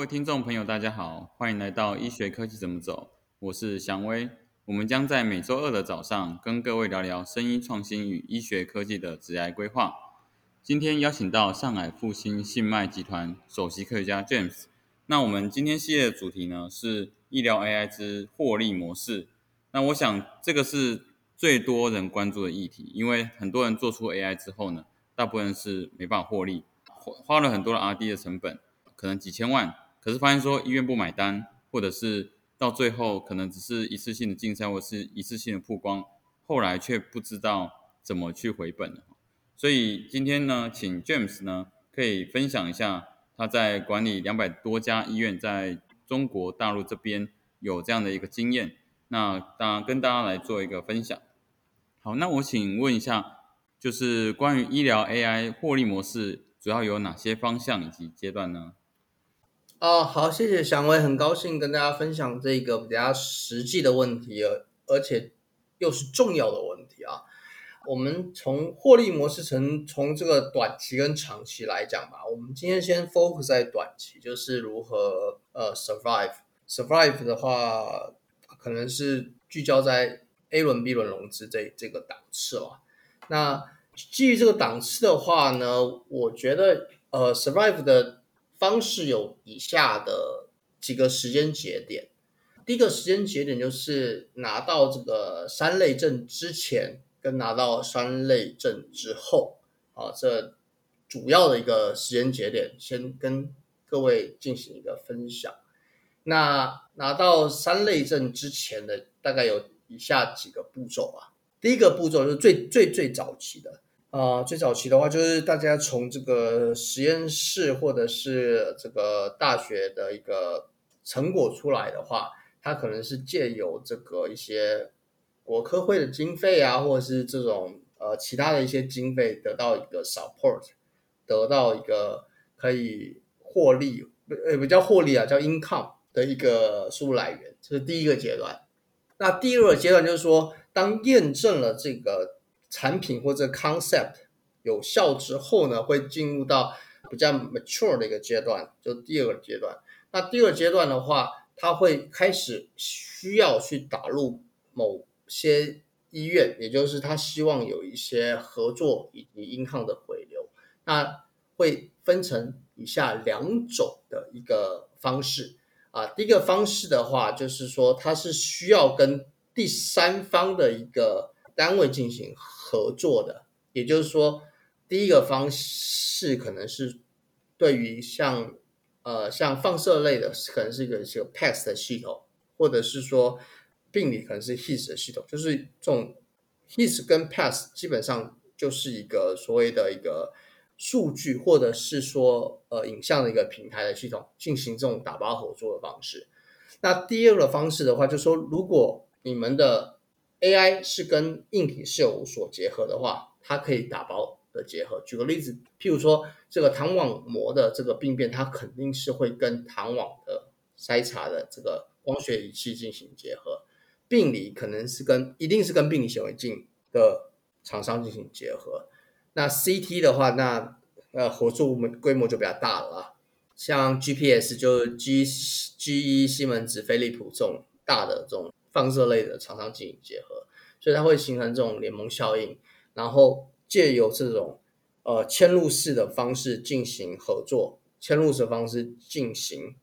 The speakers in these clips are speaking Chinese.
各位听众朋友，大家好，欢迎来到医学科技怎么走，我是祥威。我们将在每周二的早上跟各位聊聊声音创新与医学科技的职业规划。今天邀请到上海复兴信脉集团首席科学家 James。那我们今天系列的主题呢是医疗 AI 之获利模式。那我想这个是最多人关注的议题，因为很多人做出 AI 之后呢，大部分是没办法获利，花花了很多的 R&D 的成本，可能几千万，可是发现说医院不买单，或者是到最后可能只是一次性的竞赛或是一次性的曝光，后来却不知道怎么去回本。所以今天呢，请 James 呢可以分享一下他在管理两百多家医院，在中国大陆这边有这样的一个经验。那当然跟大家来做一个分享。好，那我请问一下，就是关于医疗 AI 获利模式，主要有哪些方向以及阶段呢？哦，好，谢谢祥威，很高兴跟大家分享这个比较实际的问题，而而且又是重要的问题啊。我们从获利模式从从这个短期跟长期来讲吧。我们今天先 focus 在短期，就是如何呃 survive。survive 的话，可能是聚焦在 A 轮、B 轮融资这这个档次了。那基于这个档次的话呢，我觉得呃 survive 的方式有以下的几个时间节点。第一个时间节点就是拿到这个三类证之前。跟拿到三类证之后，啊，这主要的一个时间节点，先跟各位进行一个分享。那拿到三类证之前的，大概有以下几个步骤啊。第一个步骤是最最最早期的，呃，最早期的话就是大家从这个实验室或者是这个大学的一个成果出来的话，它可能是借由这个一些。国科会的经费啊，或者是这种呃其他的一些经费得到一个 support，得到一个可以获利，呃不叫获利啊，叫 income 的一个收入来源，这是第一个阶段。那第二个阶段就是说，当验证了这个产品或者 concept 有效之后呢，会进入到比较 mature 的一个阶段，就第二个阶段。那第二阶段的话，它会开始需要去打入某些医院，也就是他希望有一些合作以及银行的回流，那会分成以下两种的一个方式啊。第一个方式的话，就是说它是需要跟第三方的一个单位进行合作的，也就是说，第一个方式可能是对于像呃像放射类的，可能是一个是个 PACS 的系统，或者是说。病理可能是 HIS 的系统，就是这种 HIS 跟 PASS 基本上就是一个所谓的一个数据，或者是说呃影像的一个平台的系统，进行这种打包合作的方式。那第二个方式的话，就是说如果你们的 AI 是跟硬体是有所结合的话，它可以打包的结合。举个例子，譬如说这个糖网膜的这个病变，它肯定是会跟糖网的筛查的这个光学仪器进行结合。病理可能是跟一定是跟病理显微镜的厂商进行结合，那 CT 的话，那呃合作规模就比较大了啊，像 GPS 就 G G E 西门子、飞利浦这种大的这种放射类的厂商进行结合，所以它会形成这种联盟效应，然后借由这种呃嵌入式的方式进行合作，嵌入式方式进行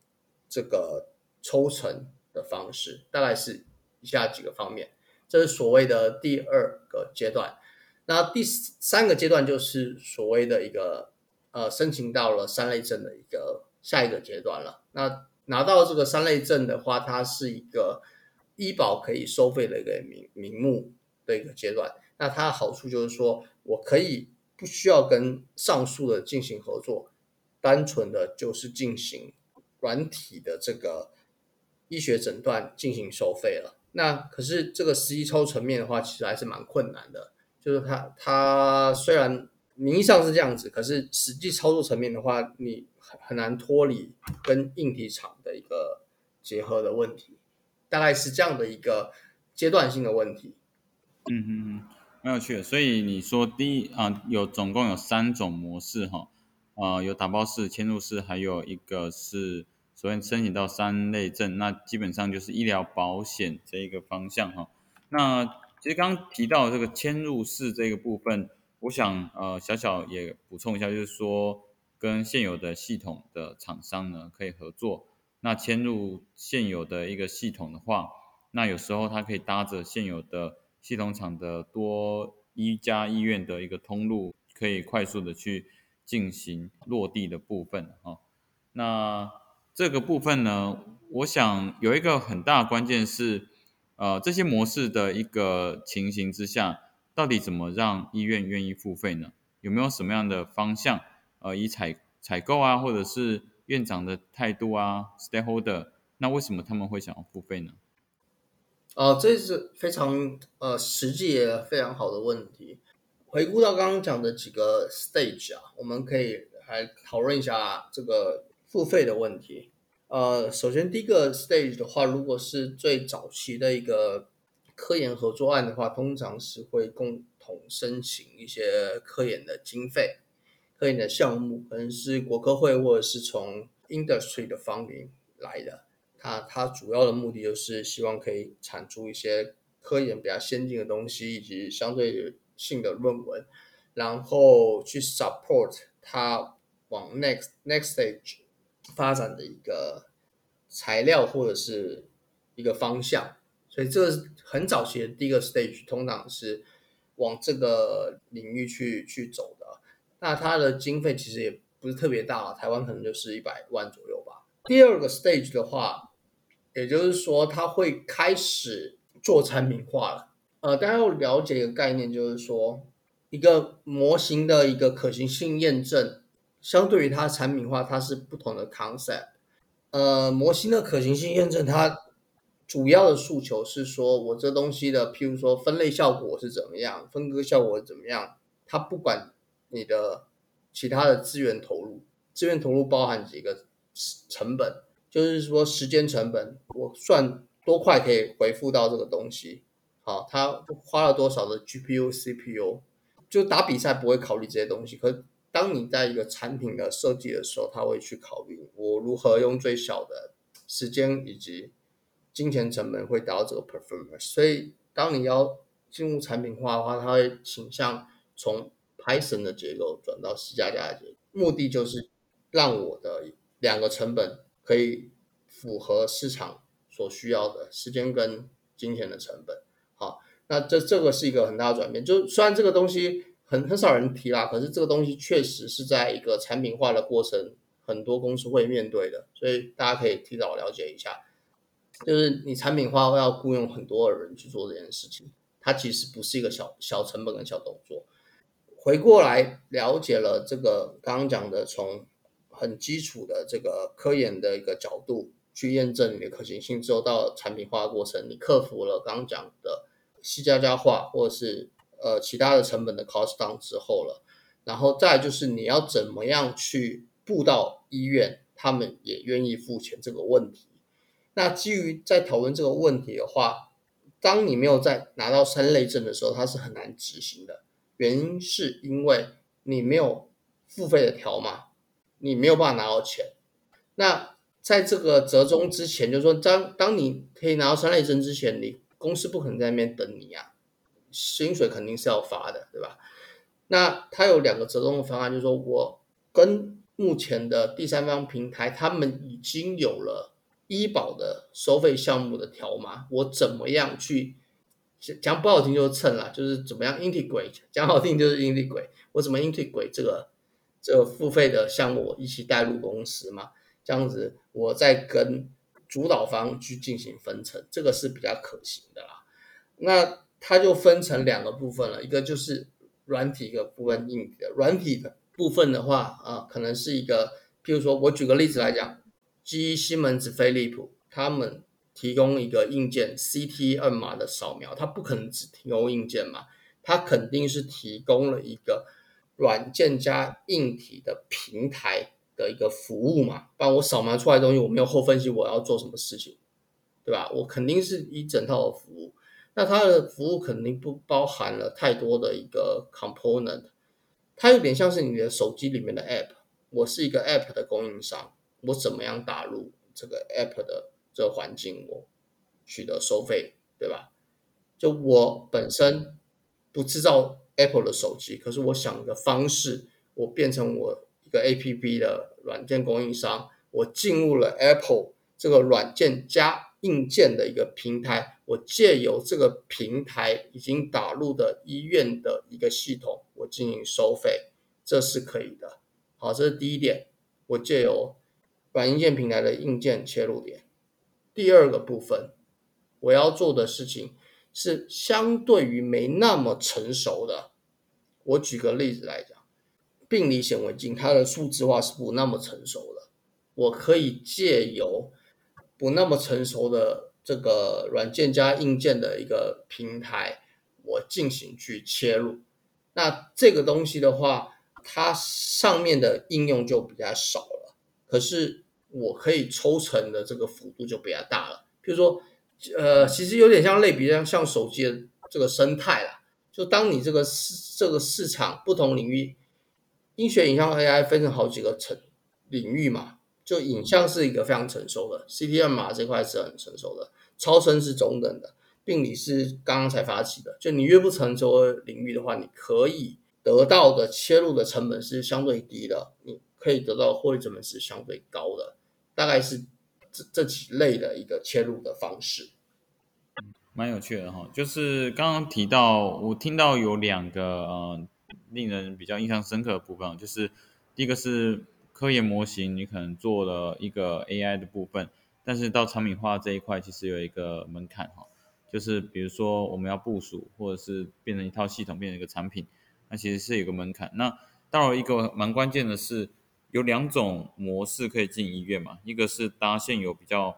这个抽成的方式，大概是。以下几个方面，这是所谓的第二个阶段。那第三个阶段就是所谓的一个呃，申请到了三类证的一个下一个阶段了。那拿到这个三类证的话，它是一个医保可以收费的一个名名目的一个阶段。那它的好处就是说，我可以不需要跟上述的进行合作，单纯的就是进行软体的这个医学诊断进行收费了。那可是这个实际操作层面的话，其实还是蛮困难的。就是它它虽然名义上是这样子，可是实际操作层面的话，你很很难脱离跟硬体厂的一个结合的问题，大概是这样的一个阶段性的问题。嗯嗯嗯，蛮有趣。所以你说第一啊，有总共有三种模式哈，呃，有打包式、嵌入式，还有一个是所以申请到三类证，那基本上就是医疗保险这一个方向哈。那其实刚刚提到这个迁入式这个部分，我想呃小小也补充一下，就是说跟现有的系统的厂商呢可以合作。那迁入现有的一个系统的话，那有时候它可以搭着现有的系统厂的多一家医院的一个通路，可以快速的去进行落地的部分哈。那这个部分呢，我想有一个很大关键是，呃，这些模式的一个情形之下，到底怎么让医院愿意付费呢？有没有什么样的方向？呃，以采采购啊，或者是院长的态度啊，stakeholder，那为什么他们会想要付费呢？哦，这是非常呃实际也非常好的问题。回顾到刚刚讲的几个 stage 啊，我们可以来讨论一下这个。付费的问题，呃，首先第一个 stage 的话，如果是最早期的一个科研合作案的话，通常是会共同申请一些科研的经费、科研的项目，可能是国科会或者是从 industry 的方面来的。它它主要的目的就是希望可以产出一些科研比较先进的东西以及相对性的论文，然后去 support 它往 next next stage。发展的一个材料或者是一个方向，所以这个很早期的第一个 stage 通常是往这个领域去去走。那它的经费其实也不是特别大，台湾可能就是一百万左右吧。第二个 stage 的话，也就是说它会开始做产品化了。呃，大家要了解一个概念，就是说一个模型的一个可行性验证。相对于它产品化，它是不同的 concept。呃，模型的可行性验证，它主要的诉求是说，我这东西的，譬如说分类效果是怎么样，分割效果怎么样，它不管你的其他的资源投入，资源投入包含几个成本，就是说时间成本，我算多快可以回复到这个东西，好，它花了多少的 GPU、CPU，就打比赛不会考虑这些东西，可。当你在一个产品的设计的时候，他会去考虑我如何用最小的时间以及金钱成本会达到这个 performance。所以，当你要进入产品化的话，他会倾向从 Python 的结构转到 C 加加的结构，目的就是让我的两个成本可以符合市场所需要的时间跟金钱的成本。好，那这这个是一个很大的转变。就虽然这个东西。很很少人提啦，可是这个东西确实是在一个产品化的过程，很多公司会面对的，所以大家可以提早了解一下。就是你产品化要雇佣很多的人去做这件事情，它其实不是一个小小成本跟小动作。回过来了解了这个刚刚讲的，从很基础的这个科研的一个角度去验证你的可行性之后，到产品化过程，你克服了刚刚讲的 C 加加化或者是。呃，其他的成本的 cost down 之后了，然后再就是你要怎么样去布到医院，他们也愿意付钱这个问题。那基于在讨论这个问题的话，当你没有在拿到三类证的时候，它是很难执行的。原因是因为你没有付费的条码，你没有办法拿到钱。那在这个折中之前，就是说当当你可以拿到三类证之前，你公司不可能在那边等你啊。薪水肯定是要发的，对吧？那它有两个折中的方案，就是说我跟目前的第三方平台，他们已经有了医保的收费项目的条码，我怎么样去讲不好听就是蹭了，就是怎么样 integrate，讲好听就是 integrate，我怎么 integrate 这个这个付费的项目一起带入公司嘛？这样子我再跟主导方去进行分成，这个是比较可行的啦。那它就分成两个部分了，一个就是软体一个部分，硬体的软体的部分的话啊，可能是一个，譬如说我举个例子来讲，基于西门子、飞利浦他们提供一个硬件 CT 二码的扫描，它不可能只提供硬件嘛，它肯定是提供了一个软件加硬体的平台的一个服务嘛，不然我扫描出来的东西我没有后分析，我要做什么事情，对吧？我肯定是一整套的服务。那它的服务肯定不包含了太多的一个 component，它有点像是你的手机里面的 app。我是一个 app 的供应商，我怎么样打入这个 App 的这环境，我取得收费，对吧？就我本身不制造 Apple 的手机，可是我想的方式，我变成我一个 APP 的软件供应商，我进入了 Apple 这个软件加硬件的一个平台，我借由这个平台已经打入的医院的一个系统，我进行收费，这是可以的。好，这是第一点，我借由软硬件平台的硬件切入点。第二个部分，我要做的事情是相对于没那么成熟的。我举个例子来讲，病理显微镜它的数字化是不那么成熟的，我可以借由不那么成熟的这个软件加硬件的一个平台，我进行去切入。那这个东西的话，它上面的应用就比较少了，可是我可以抽成的这个幅度就比较大了。比如说，呃，其实有点像类比像像手机的这个生态啦。就当你这个市这个市场不同领域，医学影像 AI 分成好几个层领域嘛。就影像是一个非常成熟的，CTM 码这块是很成熟的，超声是中等的，病理是刚刚才发起的。就你越不成熟的领域的话，你可以。得到的切入的成本是相对低的，你可以得到的获利成本是相对高的，大概是这这几类的一个切入的方式，蛮有趣的哈。就是刚刚提到，我听到有两个呃令人比较印象深刻的部分，就是第一个是科研模型，你可能做了一个 AI 的部分，但是到产品化这一块，其实有一个门槛哈，就是比如说我们要部署，或者是变成一套系统，变成一个产品。那其实是有个门槛。那到了一个蛮关键的是，有两种模式可以进医院嘛。一个是搭现有比较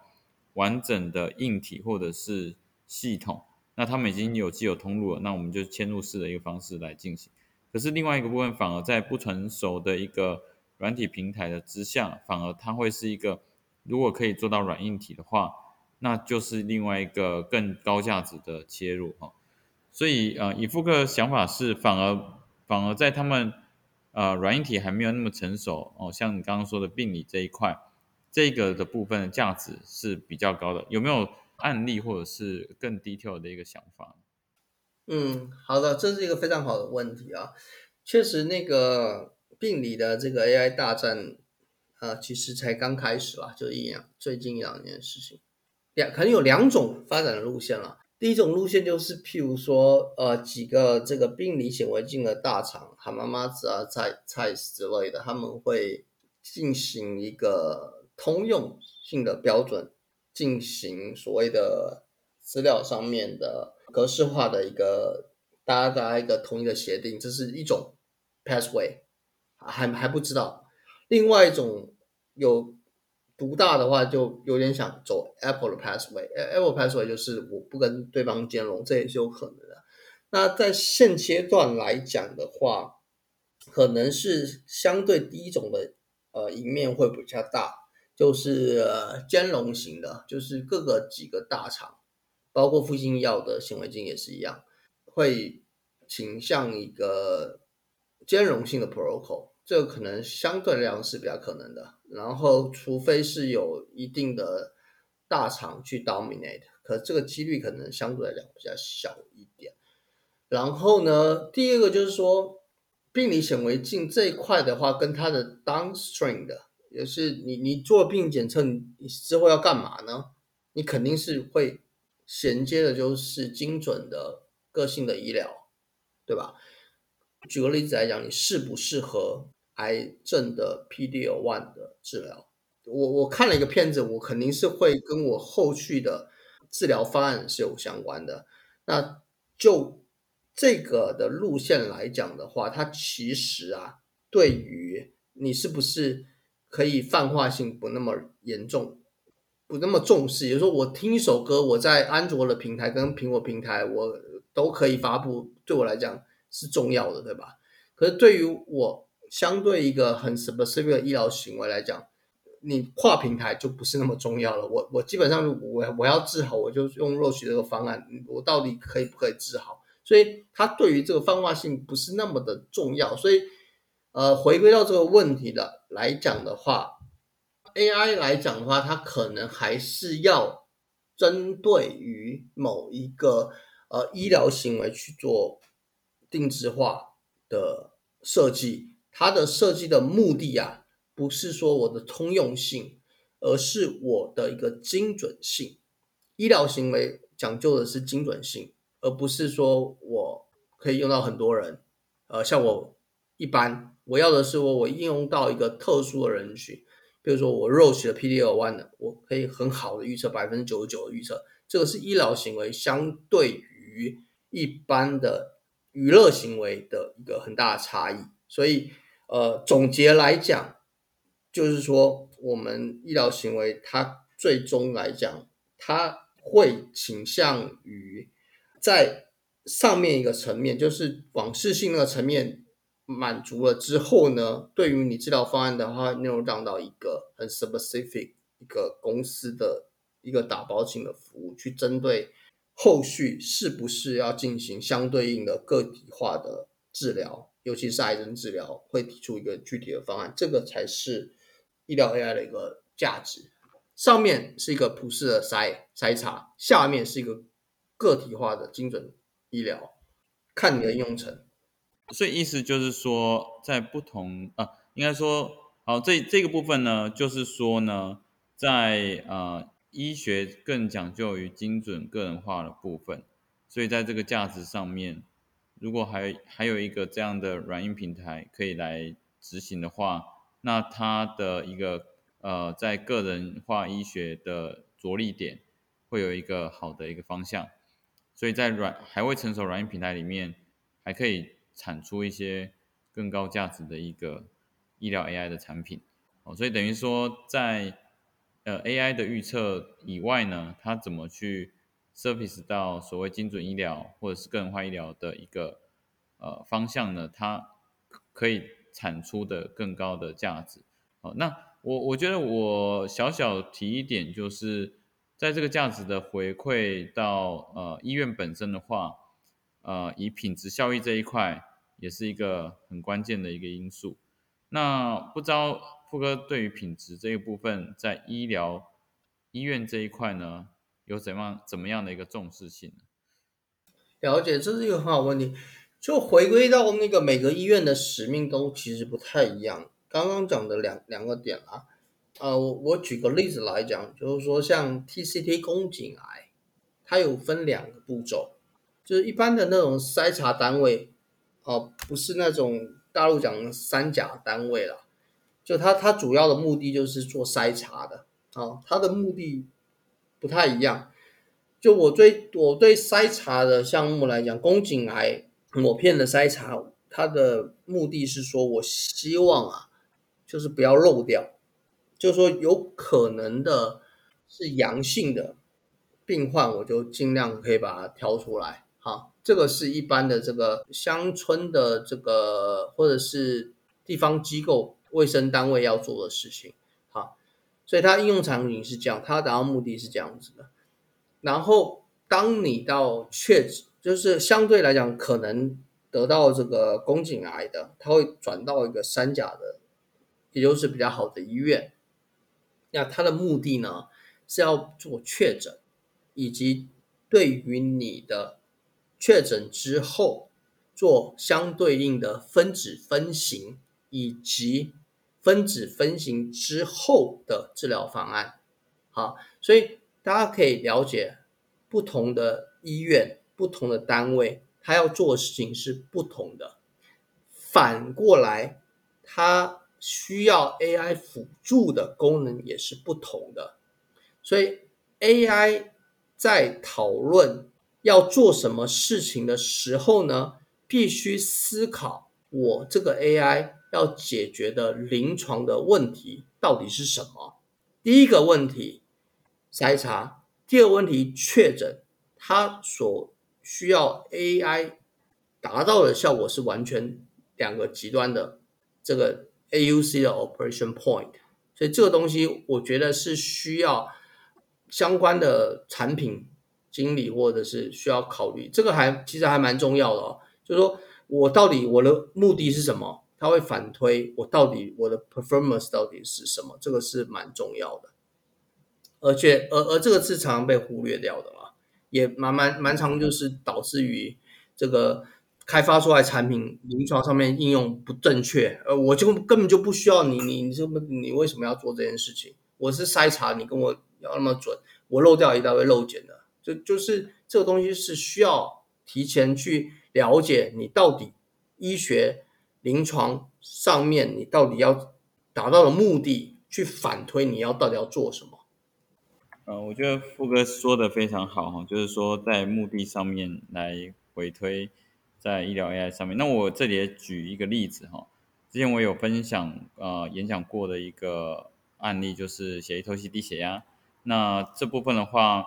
完整的硬体或者是系统，那他们已经有既有通路了，那我们就嵌入式的一个方式来进行。可是另外一个部分反而在不成熟的一个软体平台的之下，反而它会是一个，如果可以做到软硬体的话，那就是另外一个更高价值的切入哈。所以呃，以富克想法是反而。反而在他们呃软硬体还没有那么成熟哦，像你刚刚说的病理这一块，这个的部分的价值是比较高的。有没有案例或者是更 detail 的一个想法？嗯，好的，这是一个非常好的问题啊。确实，那个病理的这个 AI 大战啊，其实才刚开始吧，就一两最近一两年的事情，两可能有两种发展的路线了。第一种路线就是，譬如说，呃，几个这个病理显微镜的大厂，哈妈妈子啊、蔡蔡之类的，他们会进行一个通用性的标准，进行所谓的资料上面的格式化的一个大家大家一个统一的协定，这是一种 pathway，还还不知道。另外一种有。独大的话就有点想走 Apple 的 pathway，Apple pathway 就是我不跟对方兼容，这也是有可能的。那在现阶段来讲的话，可能是相对第一种的呃赢面会比较大，就是兼容型的，就是各个几个大厂，包括复星药的显微镜也是一样，会倾向一个兼容性的 protocol。这个可能相对来讲是比较可能的，然后除非是有一定的大厂去 dominate，可这个几率可能相对来讲比较小一点。然后呢，第二个就是说，病理显微镜这一块的话，跟它的 downstream 的，也是你你做病理检测，你之后要干嘛呢？你肯定是会衔接的，就是精准的个性的医疗，对吧？举个例子来讲，你适不适合？癌症的 PDL one 的治疗，我我看了一个片子，我肯定是会跟我后续的治疗方案是有相关的。那就这个的路线来讲的话，它其实啊，对于你是不是可以泛化性不那么严重，不那么重视，也就是说，我听一首歌，我在安卓的平台跟苹果平台我都可以发布，对我来讲是重要的，对吧？可是对于我。相对一个很 specific 的医疗行为来讲，你跨平台就不是那么重要了。我我基本上我我要治好，我就用肉学这个方案，我到底可以不可以治好？所以它对于这个泛化性不是那么的重要。所以呃，回归到这个问题的来讲的话，AI 来讲的话，它可能还是要针对于某一个呃医疗行为去做定制化的设计。它的设计的目的啊，不是说我的通用性，而是我的一个精准性。医疗行为讲究的是精准性，而不是说我可以用到很多人。呃，像我一般，我要的是我我应用到一个特殊的人群。比如说我 Roche 的 PD-L1 的，我可以很好的预测百分之九十九的预测，这个是医疗行为相对于一般的娱乐行为的一个很大的差异。所以，呃，总结来讲，就是说我们医疗行为它最终来讲，它会倾向于在上面一个层面，就是广视性那个层面。满足了之后呢，对于你治疗方案的话，内容让到一个很 specific 一个公司的一个打包性的服务，去针对后续是不是要进行相对应的个体化的治疗，尤其是癌症治疗，会提出一个具体的方案，这个才是医疗 AI 的一个价值。上面是一个普世的筛筛查，下面是一个个体化的精准医疗，看你的应用层。所以意思就是说，在不同啊，应该说，好，这这个部分呢，就是说呢，在呃医学更讲究于精准个人化的部分，所以在这个价值上面，如果还还有一个这样的软硬平台可以来执行的话，那它的一个呃在个人化医学的着力点会有一个好的一个方向，所以在软还未成熟软硬平台里面还可以。产出一些更高价值的一个医疗 AI 的产品，哦，所以等于说在呃 AI 的预测以外呢，它怎么去 service 到所谓精准医疗或者是个人化医疗的一个呃方向呢？它可以产出的更高的价值。哦，那我我觉得我小小提一点，就是在这个价值的回馈到呃医院本身的话，呃，以品质效益这一块。也是一个很关键的一个因素。那不知道富哥对于品质这一部分，在医疗医院这一块呢，有怎样怎么样的一个重视性呢？了解，这是一个很好问题。就回归到那个每个医院的使命都其实不太一样。刚刚讲的两两个点啊，呃，我我举个例子来讲，就是说像 TCT 宫颈癌，它有分两个步骤，就是一般的那种筛查单位。哦，不是那种大陆讲的三甲单位了，就它它主要的目的就是做筛查的啊，它的目的不太一样。就我对我对筛查的项目来讲，宫颈癌抹片的筛查，它的目的是说我希望啊，就是不要漏掉，就是说有可能的是阳性的病患，我就尽量可以把它挑出来。哈这个是一般的这个乡村的这个或者是地方机构卫生单位要做的事情，所以它应用场景是这样，它达到目的是这样子的。然后当你到确诊，就是相对来讲可能得到这个宫颈癌的，它会转到一个三甲的，也就是比较好的医院。那它的目的呢是要做确诊，以及对于你的。确诊之后做相对应的分子分型，以及分子分型之后的治疗方案。好，所以大家可以了解，不同的医院、不同的单位，它要做的事情是不同的。反过来，它需要 AI 辅助的功能也是不同的。所以 AI 在讨论。要做什么事情的时候呢？必须思考我这个 AI 要解决的临床的问题到底是什么。第一个问题筛查，第二个问题确诊，它所需要 AI 达到的效果是完全两个极端的这个 AUC 的 operation point。所以这个东西我觉得是需要相关的产品。经理或者是需要考虑这个还其实还蛮重要的哦，就是说我到底我的目的是什么？它会反推我到底我的 performance 到底是什么，这个是蛮重要的。而且，而而这个是常常被忽略掉的嘛，也蛮蛮蛮常就是导致于这个开发出来产品临床上面应用不正确。呃，我就根本就不需要你，你你这么你为什么要做这件事情？我是筛查，你跟我要那么准，我漏掉一大堆漏检的，就就是这个东西是需要提前去了解你到底医学临床上面你到底要达到的目的，去反推你要到底要做什么。呃，我觉得富哥说的非常好哈，就是说在目的上面来回推在医疗 AI 上面。那我这里也举一个例子哈，之前我有分享呃演讲过的一个案例，就是血液透析低血压。那这部分的话，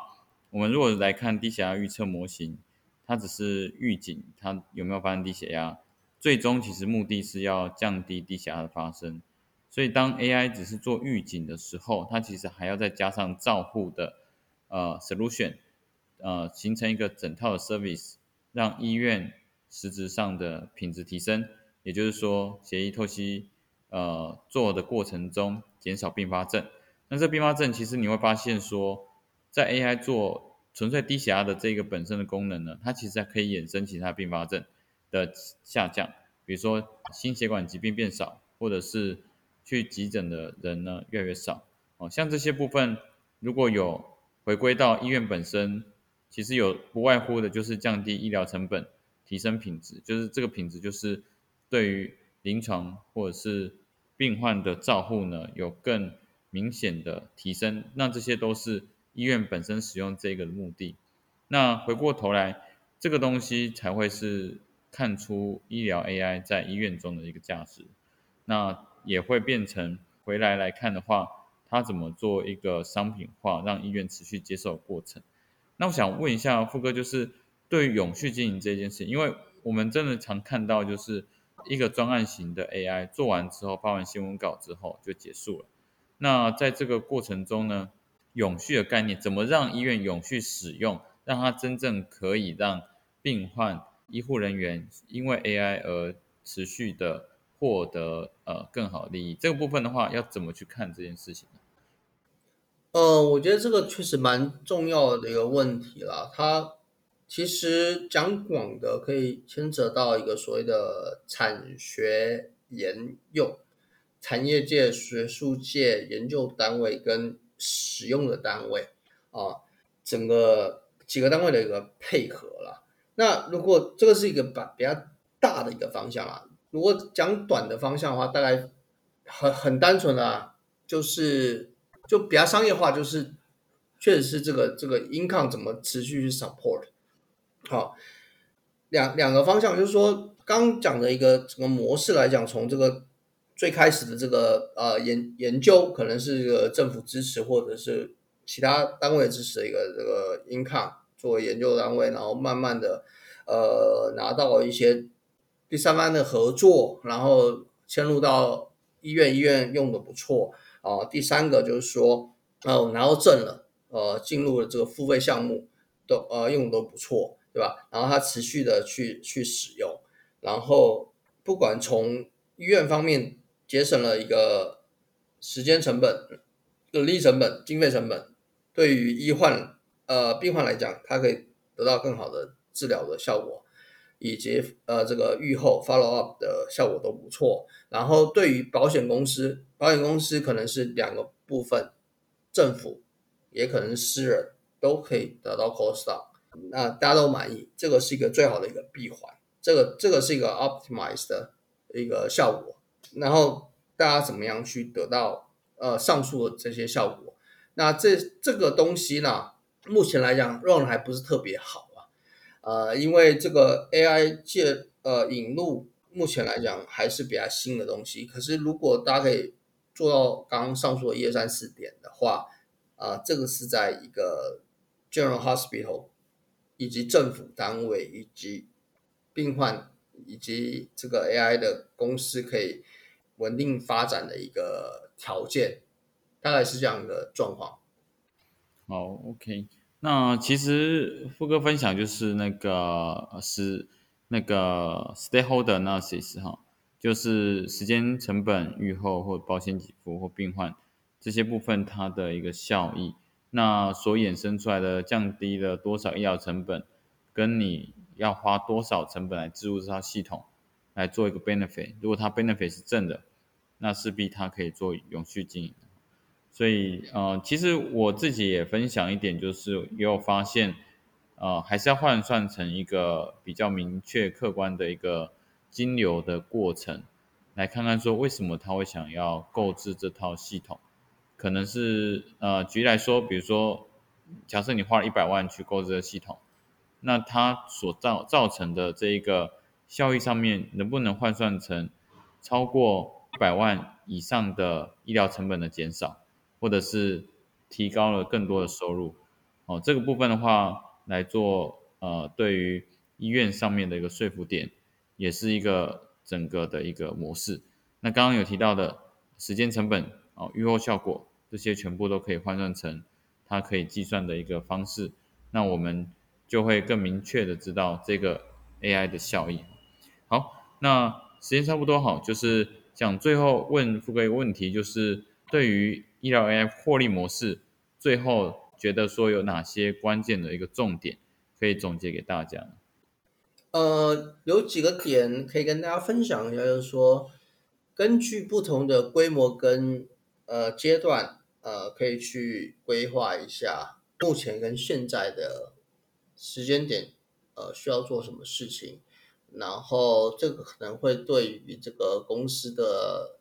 我们如果来看低血压预测模型，它只是预警它有没有发生低血压，最终其实目的是要降低低血压的发生。所以，当 AI 只是做预警的时候，它其实还要再加上照护的呃 solution，呃，形成一个整套的 service，让医院实质上的品质提升。也就是说，血液透析呃做的过程中减少并发症。那这并发症其实你会发现说，在 AI 做纯粹低血压的这个本身的功能呢，它其实还可以衍生其他并发症的下降，比如说心血管疾病变少，或者是去急诊的人呢越来越少，哦，像这些部分如果有回归到医院本身，其实有不外乎的就是降低医疗成本，提升品质，就是这个品质就是对于临床或者是病患的照护呢有更明显的提升，那这些都是医院本身使用这个的目的。那回过头来，这个东西才会是看出医疗 AI 在医院中的一个价值。那也会变成回来来看的话，它怎么做一个商品化，让医院持续接受的过程？那我想问一下富哥，就是对于永续经营这件事，因为我们真的常看到，就是一个专案型的 AI 做完之后，发完新闻稿之后就结束了。那在这个过程中呢，永续的概念怎么让医院永续使用，让它真正可以让病患、医护人员因为 AI 而持续的。获得呃更好利益，这个部分的话，要怎么去看这件事情呢？呃，我觉得这个确实蛮重要的一个问题啦。它其实讲广的，可以牵扯到一个所谓的产学研用、产业界、学术界、研究单位跟使用的单位啊，整个几个单位的一个配合了。那如果这个是一个把比较大的一个方向啊。如果讲短的方向的话，大概很很单纯的，就是就比较商业化，就是确实是这个这个 income 怎么持续去 support。好，两两个方向，就是说刚讲的一个整个模式来讲，从这个最开始的这个呃研研究，可能是一个政府支持或者是其他单位支持的一个这个 income 作为研究单位，然后慢慢的呃拿到一些。第三方的合作，然后迁入到医院，医院用的不错啊。第三个就是说，哦，拿到证了，呃，进入了这个付费项目，都呃用的都不错，对吧？然后它持续的去去使用，然后不管从医院方面节省了一个时间成本、人力成本、经费成本，对于医患呃病患来讲，它可以得到更好的治疗的效果。以及呃，这个预后 follow up 的效果都不错。然后对于保险公司，保险公司可能是两个部分，政府也可能是私人，都可以得到 cost down，那大家都满意，这个是一个最好的一个闭环，这个这个是一个 optimized 的一个效果。然后大家怎么样去得到呃上述的这些效果？那这这个东西呢，目前来讲 run 还不是特别好啊。呃，因为这个 AI 界呃引入，目前来讲还是比较新的东西。可是如果大家可以做到刚刚上述的一二三四点的话，啊，这个是在一个 General Hospital 以及政府单位以及病患以及这个 AI 的公司可以稳定发展的一个条件，大概是这样的状况。好，OK。那其实富哥分享就是那个是那个 stakeholder analysis 哈，就是时间成本、预后或保险给付或病患这些部分它的一个效益，那所衍生出来的降低了多少医疗成本，跟你要花多少成本来置入这套系统来做一个 benefit，如果它 benefit 是正的，那势必它可以做永续经营。所以呃，其实我自己也分享一点，就是也有发现。呃，还是要换算成一个比较明确、客观的一个金流的过程，来看看说为什么他会想要购置这套系统。可能是呃，举例来说，比如说，假设你花了一百万去购置这系统，那它所造造成的这一个效益上面，能不能换算成超过一百万以上的医疗成本的减少，或者是提高了更多的收入？哦，这个部分的话。来做呃，对于医院上面的一个说服点，也是一个整个的一个模式。那刚刚有提到的时间成本哦，预后效果这些全部都可以换算成它可以计算的一个方式。那我们就会更明确的知道这个 AI 的效益。好，那时间差不多好，就是想最后问富哥一个问题，就是对于医疗 AI 获利模式，最后。觉得说有哪些关键的一个重点可以总结给大家？呃，有几个点可以跟大家分享一下，就是说，根据不同的规模跟呃阶段，呃，可以去规划一下目前跟现在的时间点，呃，需要做什么事情，然后这个可能会对于这个公司的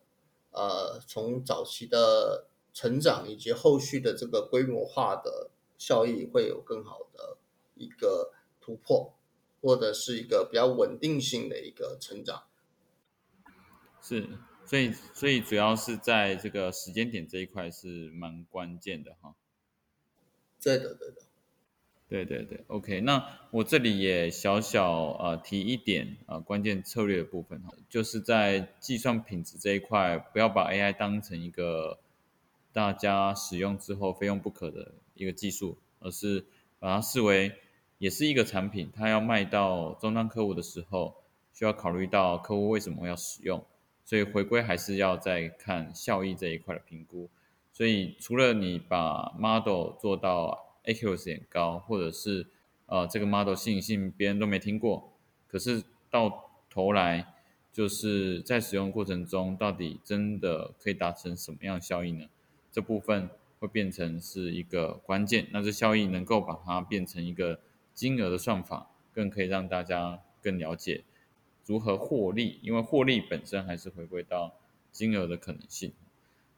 呃从早期的。成长以及后续的这个规模化的效益会有更好的一个突破，或者是一个比较稳定性的一个成长。是，所以所以主要是在这个时间点这一块是蛮关键的哈。对的，对的，对对对，OK。那我这里也小小呃提一点啊关键策略的部分哈，就是在计算品质这一块，不要把 AI 当成一个。大家使用之后非用不可的一个技术，而是把它视为也是一个产品，它要卖到终端客户的时候，需要考虑到客户为什么要使用，所以回归还是要再看效益这一块的评估。所以除了你把 model 做到 accuracy 很高，或者是呃这个 model 信性别人都没听过，可是到头来就是在使用过程中，到底真的可以达成什么样的效益呢？这部分会变成是一个关键，那这效益能够把它变成一个金额的算法，更可以让大家更了解如何获利，因为获利本身还是回归到金额的可能性。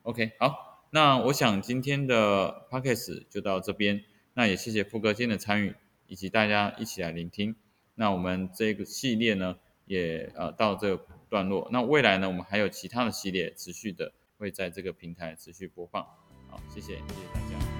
OK，好，那我想今天的 p o c k e 就到这边，那也谢谢富哥今天的参与，以及大家一起来聆听。那我们这个系列呢，也呃到这个段落，那未来呢，我们还有其他的系列持续的。会在这个平台持续播放。好，谢谢，谢谢大家。